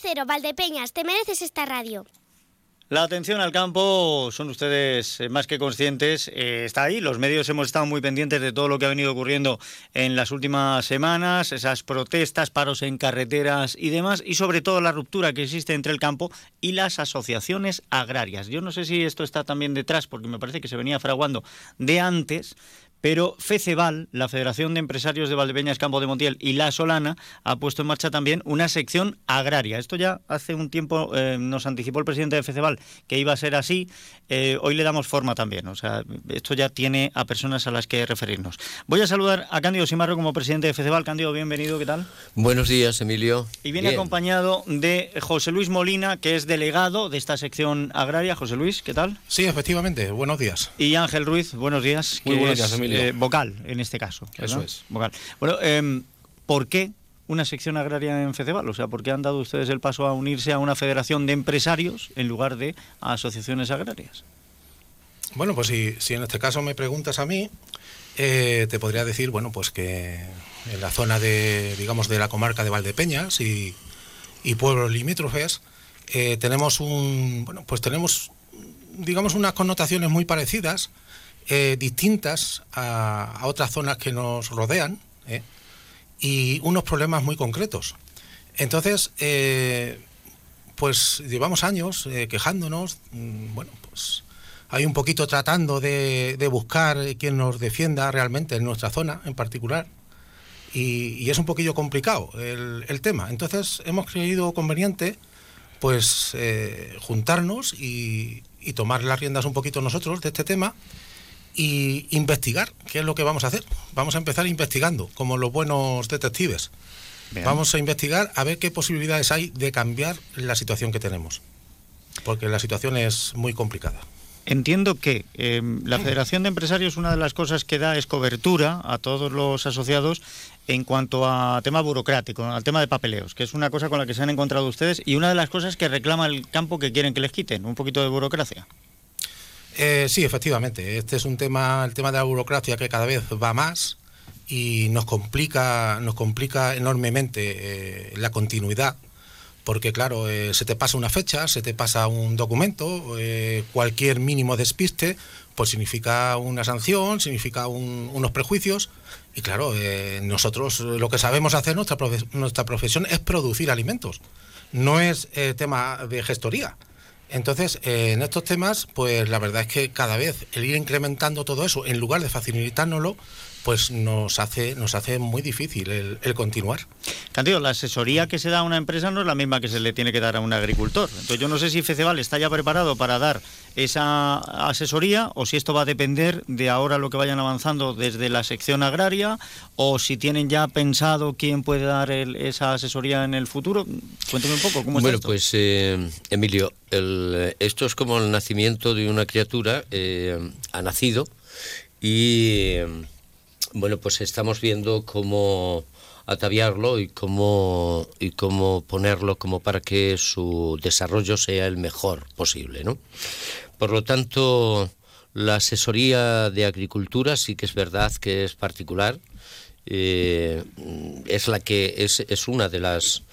Cero, Valdepeñas, te mereces esta radio. La atención al campo, son ustedes eh, más que conscientes, eh, está ahí. Los medios hemos estado muy pendientes de todo lo que ha venido ocurriendo en las últimas semanas, esas protestas, paros en carreteras y demás, y sobre todo la ruptura que existe entre el campo y las asociaciones agrarias. Yo no sé si esto está también detrás, porque me parece que se venía fraguando de antes, pero FECEVAL, la Federación de Empresarios de Valdepeñas, Campo de Montiel y La Solana, ha puesto en marcha también una sección agraria. Esto ya hace un tiempo eh, nos anticipó el presidente de FECEVAL que iba a ser así. Eh, hoy le damos forma también. O sea, esto ya tiene a personas a las que referirnos. Voy a saludar a Cándido Simarro como presidente de FECEVAL. Cándido, bienvenido, ¿qué tal? Buenos días, Emilio. Y viene acompañado de José Luis Molina, que es delegado de esta sección agraria. José Luis, ¿qué tal? Sí, efectivamente. Buenos días. Y Ángel Ruiz, buenos días. Muy buenos días, Emilio. Eh, vocal, en este caso. Eso es. Vocal. Bueno, em, ¿por qué una sección agraria en FECEVAL? O sea, ¿por qué han dado ustedes el paso a unirse a una federación de empresarios en lugar de a asociaciones agrarias? Bueno, pues si, en este caso me preguntas a mí, eh, te podría decir, bueno, pues que en la zona de, digamos, de la comarca de Valdepeñas y, pueblos limítrofes, eh, tenemos un, bueno, pues tenemos, digamos, unas connotaciones muy parecidas eh, distintas a, otras zonas que nos rodean ¿eh? y unos problemas muy concretos. Entonces, eh, pues llevamos años quejándonos, mm, bueno, pues hay un poquito tratando de, buscar quien nos defienda realmente en nuestra zona en particular. Y, es un poquillo complicado el, tema. Entonces hemos creído conveniente pues juntarnos y, y tomar las riendas un poquito nosotros de este tema y investigar qué es lo que vamos a hacer. Vamos a empezar investigando, como los buenos detectives. Vamos a investigar a ver qué posibilidades hay de cambiar la situación que tenemos, porque la situación es muy complicada. Entiendo que eh, la Federación de Empresarios una de las cosas que da es cobertura a todos los asociados en cuanto a tema burocrático, al tema de papeleos, que es una cosa con la que se han encontrado ustedes y una de las cosas que reclama el campo que quieren que les quiten, un poquito de burocracia. Eh, sí, efectivamente. Este es un tema, el tema de la burocracia que cada vez va más y nos complica, nos complica enormemente eh, la continuidad. Porque claro, eh, se te pasa una fecha, se te pasa un documento, cualquier mínimo despiste, pues significa una sanción, significa unos prejuicios. Y claro, nosotros lo que sabemos hacer, nuestra, nuestra profesión es producir alimentos, no es tema de gestoría. Entonces, eh, en estos temas, pues la verdad es que cada vez el ir incrementando todo eso, en lugar de facilitárnoslo, pues nos hace, nos hace muy difícil el, continuar. Candido, la asesoría que se da a una empresa no es la misma que se le tiene que dar a un agricultor. Entonces yo no sé si FECEVAL está ya preparado para dar esa asesoría o si esto va a depender de ahora lo que vayan avanzando desde la sección agraria o si tienen ya pensado quién puede dar esa asesoría en el futuro. Cuénteme un poco cómo está Bueno, pues eh, Emilio, esto es como el nacimiento de una criatura, eh, ha nacido y bueno, pues estamos viendo cómo ataviarlo y cómo, y cómo ponerlo como para que su desarrollo sea el mejor posible, ¿no? Por lo tanto, la asesoría de agricultura sí que es verdad que es particular, eh, es la que es, es una de las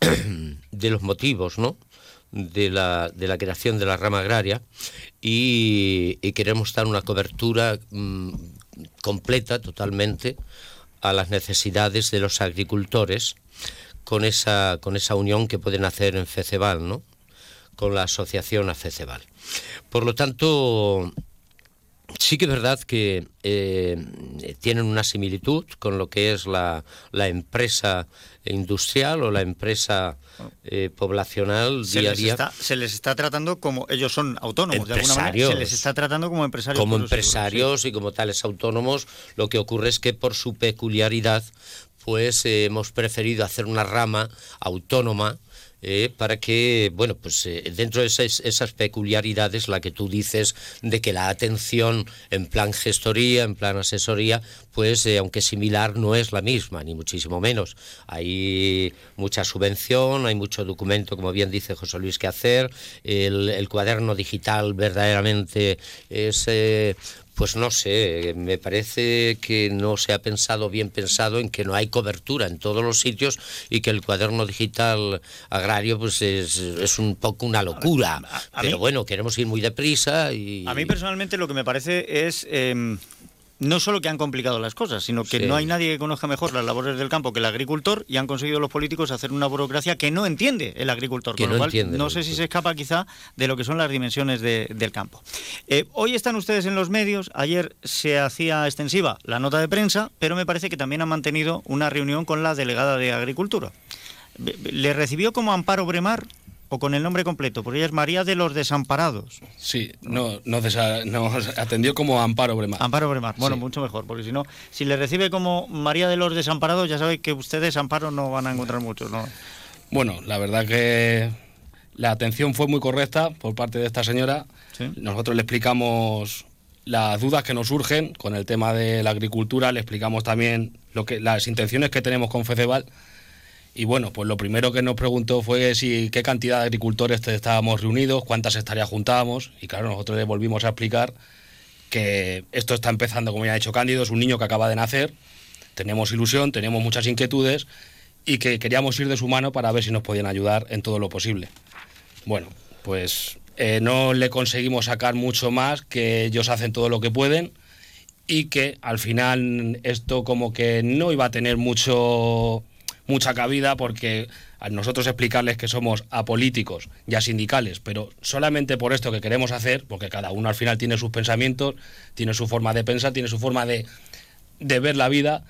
de los motivos, ¿no? de la, de la creación de la rama agraria y, queremos dar una cobertura mm, completa totalmente a las necesidades de los agricultores con esa, con esa unión que pueden hacer en FECEBAL, ¿no? con la asociación a FECEBAL. Por lo tanto, sí que es verdad que eh, tienen una similitud con lo que es la, la empresa industrial o la empresa eh, poblacional se día a día. se les está tratando como ellos son autónomos, de alguna manera. Se les está tratando como empresarios. Como empresarios y como tales autónomos. Lo que ocurre es que por su peculiaridad, pues eh, hemos preferido hacer una rama autónoma eh, para que, bueno, pues eh, dentro de esas, peculiaridades, la que tú dices de que la atención en plan gestoría, en plan asesoría, pues aunque similar no es la misma, ni muchísimo menos. Hay mucha subvención, hay mucho documento, como bien dice José Luis, que hacer. El cuaderno digital verdaderamente es pues no sé, me parece que no se ha pensado bien pensado en que no hay cobertura en todos los sitios y que el cuaderno digital agrario pues es, es un poco una locura. Pero bueno, queremos ir muy deprisa y... A mí personalmente lo que me parece es... Em, no solo que han complicado las cosas, sino que no hay nadie que conozca mejor las labores del campo que el agricultor y han conseguido los políticos hacer una burocracia que no entiende el agricultor. con lo cual, no sé si se escapa quizá de lo que son las dimensiones del campo. Eh, hoy están ustedes en los medios, ayer se hacía extensiva la nota de prensa, pero me parece que también han mantenido una reunión con la delegada de Agricultura. ¿Le recibió como Amparo Bremar o con el nombre completo, porque ella es María de los Desamparados. Sí, no, no nos atendió como Amparo Bremar. Amparo Bremar, bueno, mucho mejor, porque si no, si le recibe como María de los Desamparados, ya sabe que ustedes Amparo no van a encontrar mucho, ¿no? Bueno, la verdad que la atención fue muy correcta por parte de esta señora. Nosotros le explicamos las dudas que nos surgen con el tema de la agricultura, le explicamos también lo que las intenciones que tenemos con Feceval y bueno, pues lo primero que nos preguntó fue si qué cantidad de agricultores estábamos reunidos, cuántas hectáreas juntábamos. Y claro, nosotros le volvimos a explicar que esto está empezando, como ya ha dicho Cándido, es un niño que acaba de nacer, tenemos ilusión, tenemos muchas inquietudes y que queríamos ir de su mano para ver si nos podían ayudar en todo lo posible. Bueno, pues eh, no le conseguimos sacar mucho más, que ellos hacen todo lo que pueden y que al final esto como que no iba a tener mucho mucha cabida porque a nosotros explicarles que somos apolíticos y sindicales, pero solamente por esto que queremos hacer, porque cada uno al final tiene sus pensamientos, tiene su forma de pensar, tiene su forma de, de ver la vida,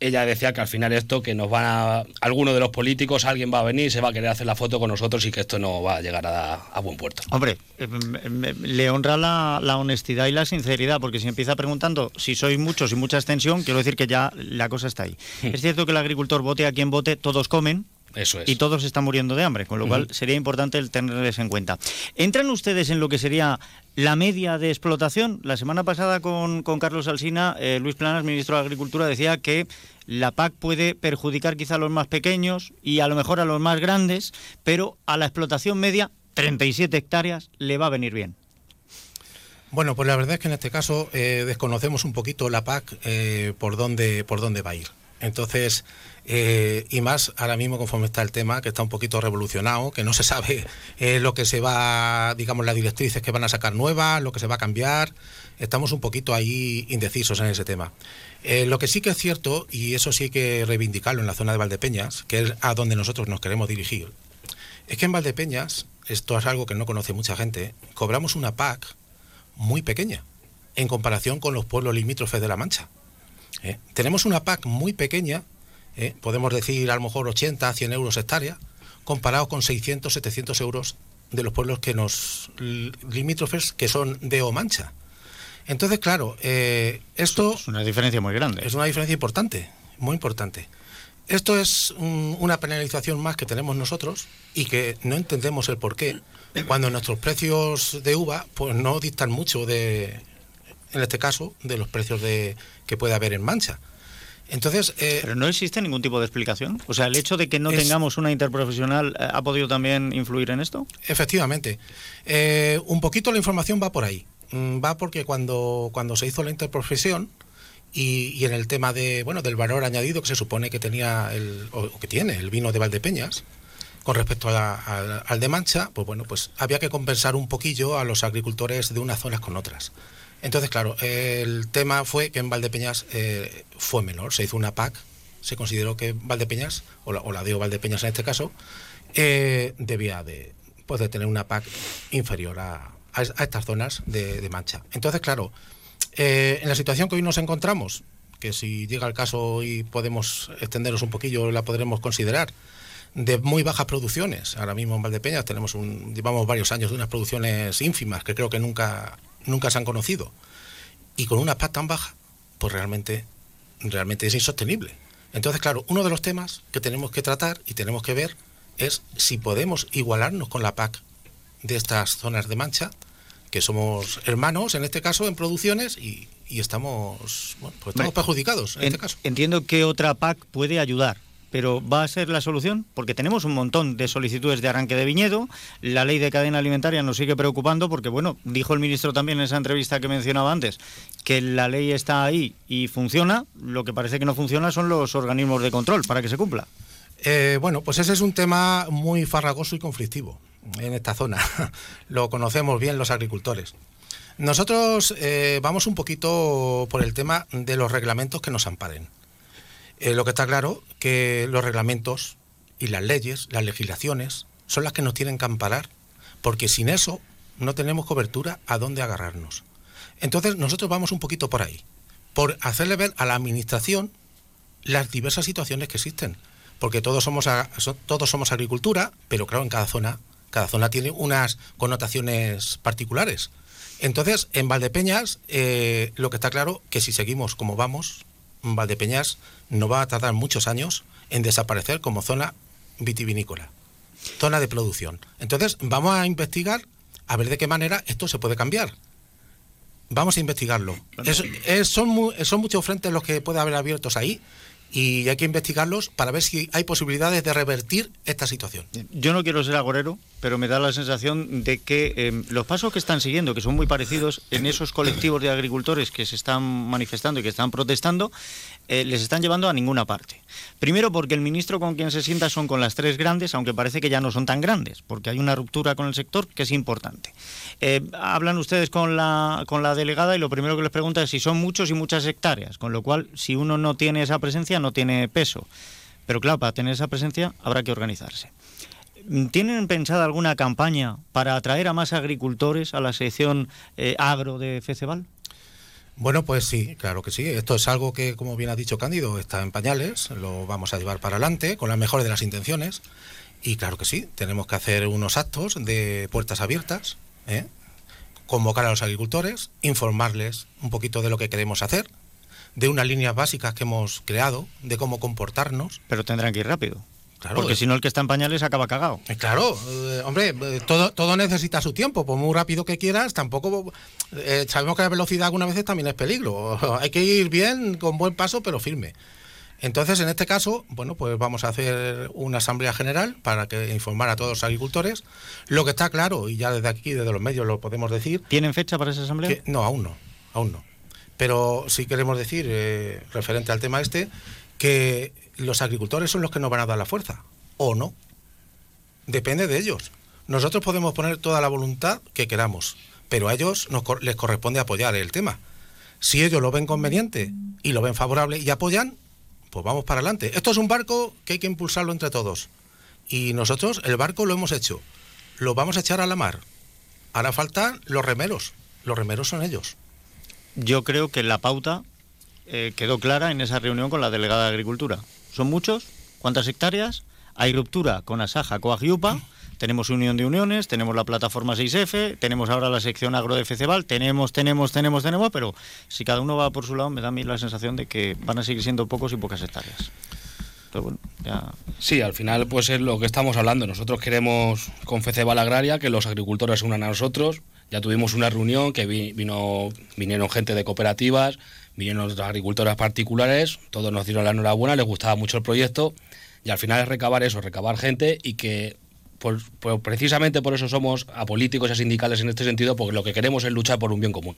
ella decía que al final esto, que nos van a, alguno de los políticos, alguien va a venir, se va a querer hacer la foto con nosotros y que esto no va a llegar a, buen puerto. Hombre, eh, le honra la, honestidad y la sinceridad, porque si empieza preguntando si sois muchos y mucha extensión, quiero decir que ya la cosa está ahí. Hmm. es cierto que el agricultor vote a quien vote, todos comen, eso es. Y todos están muriendo de hambre, con lo cual sería importante el tenerles en cuenta. ¿Entran ustedes en lo que sería la media de explotación? La semana pasada con, Carlos Alsina, eh, Luis Planas, ministro de Agricultura, decía que la PAC puede perjudicar quizá a los más pequeños y a lo mejor a los más grandes, pero a la explotación media, 37 hectáreas, le va a venir bien. Bueno, pues la verdad es que en este caso eh, desconocemos un poquito la PAC eh, por, dónde, por dónde va a ir. Entonces, eh, y más ahora mismo conforme está el tema, que está un poquito revolucionado, que no se sabe eh, lo que se va, digamos, las directrices que van a sacar nuevas, lo que se va a cambiar. Estamos un poquito ahí indecisos en ese tema. Eh, lo que sí que es cierto, y eso sí que reivindicarlo en la zona de Valdepeñas, que es a donde nosotros nos queremos dirigir, es que en Valdepeñas, esto es algo que no conoce mucha gente, cobramos una PAC muy pequeña en comparación con los pueblos limítrofes de La Mancha. Tenemos una PAC muy pequeña ¿eh? podemos decir a lo mejor 80, 100 euros hectárea, comparado con 600, 700 euros de los pueblos que nos limítrofes que son de O Mancha. Entonces, claro, eh, esto... Es una diferencia muy grande. Es una diferencia importante, muy importante. Esto es una penalización más que tenemos nosotros y que no entendemos el por qué, cuando nuestros precios de uva pues no dictan mucho de, en este caso, de los precios de, que puede haber en Mancha. Entonces, eh, Pero no existe ningún tipo de explicación. O sea, el hecho de que no tengamos una interprofesional eh, ha podido también influir en esto. Efectivamente. Eh, un poquito la información va por ahí. Mm, va porque cuando, cuando se hizo la interprofesión y, en el tema de bueno del valor añadido que se supone que tenía el, o que tiene el vino de Valdepeñas con respecto al de Mancha, pues bueno, pues había que compensar un poquillo a los agricultores de unas zonas con otras. Entonces, claro, el tema fue que en Valdepeñas eh, fue menor, se hizo una PAC, se consideró que Valdepeñas, o la, o Valdepeñas en este caso, eh, debía de, pues, de tener una PAC inferior a, estas zonas de, mancha. Entonces, claro, eh, en la situación que hoy nos encontramos, que si llega el caso y podemos extenderos un poquillo, la podremos considerar, de muy bajas producciones. Ahora mismo en Valdepeñas tenemos un, llevamos varios años de unas producciones ínfimas que creo que nunca nunca se han conocido. Y con una PAC tan baja, pues realmente, realmente es insostenible. Entonces, claro, uno de los temas que tenemos que tratar y tenemos que ver es si podemos igualarnos con la PAC de estas zonas de mancha, que somos hermanos en este caso en producciones y, estamos, bueno, pues estamos perjudicados en este caso. Entiendo que otra PAC puede ayudar pero ¿va a ser la solución? Porque tenemos un montón de solicitudes de arranque de viñedo, la ley de cadena alimentaria nos sigue preocupando porque, bueno, dijo el ministro también en esa entrevista que mencionaba antes, que la ley está ahí y funciona, lo que parece que no funciona son los organismos de control para que se cumpla. Eh, bueno, pues ese es un tema muy farragoso y conflictivo en esta zona. Lo conocemos bien los agricultores. Nosotros eh, vamos un poquito por el tema de los reglamentos que nos amparen. Eh, lo que está claro que los reglamentos y las leyes, las legislaciones, son las que nos tienen que amparar, porque sin eso no tenemos cobertura a dónde agarrarnos. Entonces nosotros vamos un poquito por ahí, por hacerle ver a la administración las diversas situaciones que existen, porque todos somos todos somos agricultura, pero claro en cada zona cada zona tiene unas connotaciones particulares. Entonces, en Valdepeñas, eh, lo que está claro que si seguimos como vamos, Valdepeñas no va a tardar muchos años en desaparecer como zona vitivinícola, zona de producción. Entonces, vamos a investigar a ver de qué manera esto se puede cambiar. Vamos a investigarlo. son, son muchos frentes los que puede haber abiertos ahí y hay que investigarlos para ver si hay posibilidades de revertir esta situación. Yo no quiero ser agorero, pero me da la sensación de que em, los pasos que están siguiendo, que son muy parecidos en esos colectivos de agricultores que se están manifestando y que están protestando, eh, les están llevando a ninguna parte. Primero porque el ministro con quien se sienta son con las tres grandes, aunque parece que ya no son tan grandes, porque hay una ruptura con el sector que es importante. Eh, hablan ustedes con la, con la delegada y lo primero que les pregunta es si son muchos y muchas hectáreas, con lo cual si uno no tiene esa presencia no tiene peso. Pero claro, para tener esa presencia habrá que organizarse. ¿Tienen pensada alguna campaña para atraer a más agricultores a la sección eh, agro de Feceval? Bueno, pues sí, claro que sí. Esto es algo que, como bien ha dicho Cándido, está en pañales, lo vamos a llevar para adelante con la mejor de las intenciones. Y claro que sí, tenemos que hacer unos actos de puertas abiertas, ¿eh? convocar a los agricultores, informarles un poquito de lo que queremos hacer, de unas líneas básicas que hemos creado, de cómo comportarnos. Pero tendrán que ir rápido. Porque si no, el que está en pañales acaba cagado. Eh, claro, eh, hombre, eh, todo, todo necesita su tiempo. Por muy rápido que quieras, tampoco. sabemos que la velocidad algunas veces también es peligro. Hay que ir bien, con buen paso, pero firme. Entonces, en este caso, bueno, pues vamos a hacer una asamblea general para que informar a todos los agricultores. Lo que está claro, y ya desde aquí, desde los medios, lo podemos decir. ¿Tienen fecha para esa asamblea? no, aún no, aún no. Pero sí queremos decir, referente al tema este, que los agricultores son los que nos van a dar la fuerza, o no. Depende de ellos. Nosotros podemos poner toda la voluntad que queramos, pero a ellos les corresponde apoyar el tema. Si ellos lo ven conveniente y lo ven favorable y apoyan, pues vamos para adelante. Esto es un barco que hay que impulsarlo entre todos. Y nosotros el barco lo hemos hecho. Lo vamos a echar a la mar. Hará falta los remeros. Los remeros son ellos. Yo creo que la pauta eh, quedó clara en esa reunión con la delegada de Agricultura. ¿Son muchos? ¿Cuántas hectáreas? Hay ruptura con Asaja, Coagiupa. Tenemos Unión de Uniones, tenemos la plataforma 6F, tenemos ahora la sección agro de Feceval, tenemos, tenemos, tenemos, tenemos, pero si cada uno va por su lado, me da a mí la sensación de que van a seguir siendo pocos y pocas hectáreas. Sí, al final pues es lo que estamos hablando. Nosotros queremos con Feceval Agraria que los agricultores se unan a nosotros. Ya tuvimos una reunión que vino, vinieron gente de cooperativas, vinieron otras agricultoras particulares, todos nos dieron la enhorabuena, les gustaba mucho el proyecto y al final es recabar eso, recabar gente y que precisamente por eso somos apolíticos y sindicales en este sentido, porque lo que queremos es luchar por un bien común.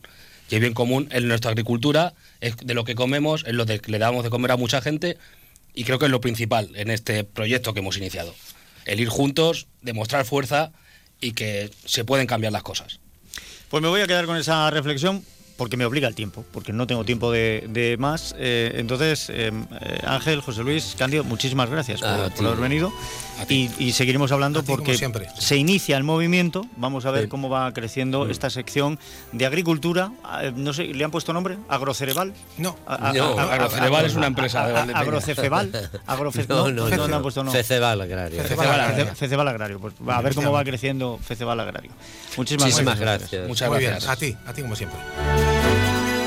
Y el bien común es nuestra agricultura, es de lo que comemos, es lo que le damos de comer a mucha gente y creo que es lo principal en este proyecto que hemos iniciado. El ir juntos, demostrar fuerza y que se pueden cambiar las cosas. Pues me voy a quedar con esa reflexión porque me obliga el tiempo, porque no tengo tiempo de, más. Eh, entonces, eh, eh, Ángel, José Luis, Cándido, muchísimas gracias por, haber venido. Y, seguiremos hablando porque se inicia el movimiento. Vamos a ver cómo va creciendo esta sección de agricultura. Ah, no sé, ¿le han puesto nombre? ¿Agrocerebal? No, Agrocerebal es una empresa de ¿Agrocefebal? no, no, no, no, han puesto nombre. Feceval Agrario. Feceval Agrario. Pues a ver cómo va creciendo Feceval Agrario. Muchísimas, gracias. Muchas gracias. A ti, a ti como siempre.